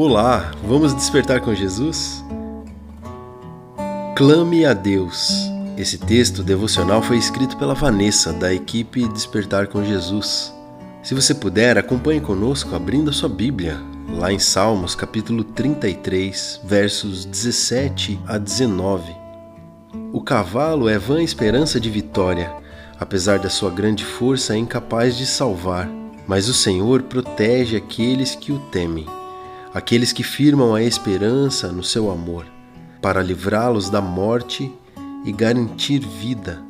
Olá, vamos despertar com Jesus? Clame a Deus. Esse texto devocional foi escrito pela Vanessa, da equipe Despertar com Jesus. Se você puder, acompanhe conosco abrindo a sua Bíblia, lá em Salmos, capítulo 33, versos 17 a 19. O cavalo é vã esperança de vitória, apesar da sua grande força, é incapaz de salvar, mas o Senhor protege aqueles que o temem aqueles que firmam a esperança no seu amor, para livrá-los da morte e garantir vida,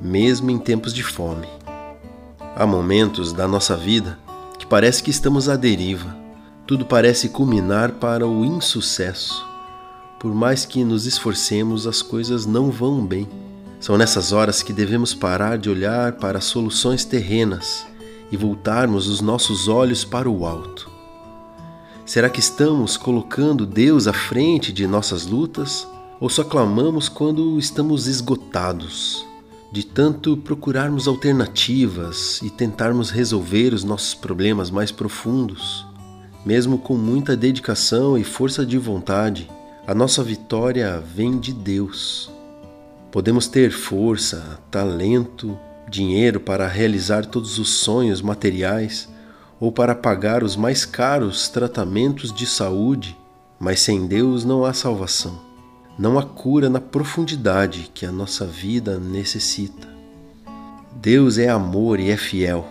mesmo em tempos de fome. Há momentos da nossa vida que parece que estamos à deriva, tudo parece culminar para o insucesso. Por mais que nos esforcemos, as coisas não vão bem. São nessas horas que devemos parar de olhar para soluções terrenas e voltarmos os nossos olhos para o alto Será que estamos colocando Deus à frente de nossas lutas ou só clamamos quando estamos esgotados? De tanto procurarmos alternativas e tentarmos resolver os nossos problemas mais profundos, mesmo com muita dedicação e força de vontade, a nossa vitória vem de Deus. Podemos ter força, talento, dinheiro para realizar todos os sonhos materiais ou para pagar os mais caros tratamentos de saúde, mas sem Deus não há salvação. Não há cura na profundidade que a nossa vida necessita. Deus é amor e é fiel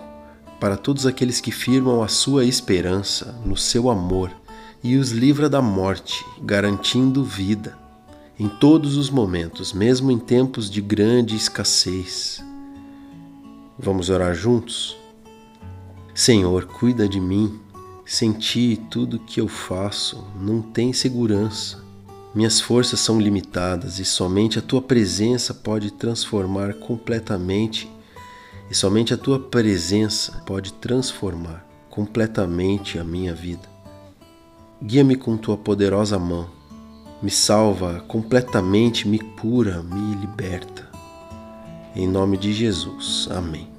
para todos aqueles que firmam a sua esperança no seu amor e os livra da morte, garantindo vida em todos os momentos, mesmo em tempos de grande escassez. Vamos orar juntos? Senhor, cuida de mim. Sem ti, tudo que eu faço não tem segurança. Minhas forças são limitadas e somente a tua presença pode transformar completamente, e somente a tua presença pode transformar completamente a minha vida. Guia-me com tua poderosa mão, me salva completamente, me cura, me liberta. Em nome de Jesus. Amém.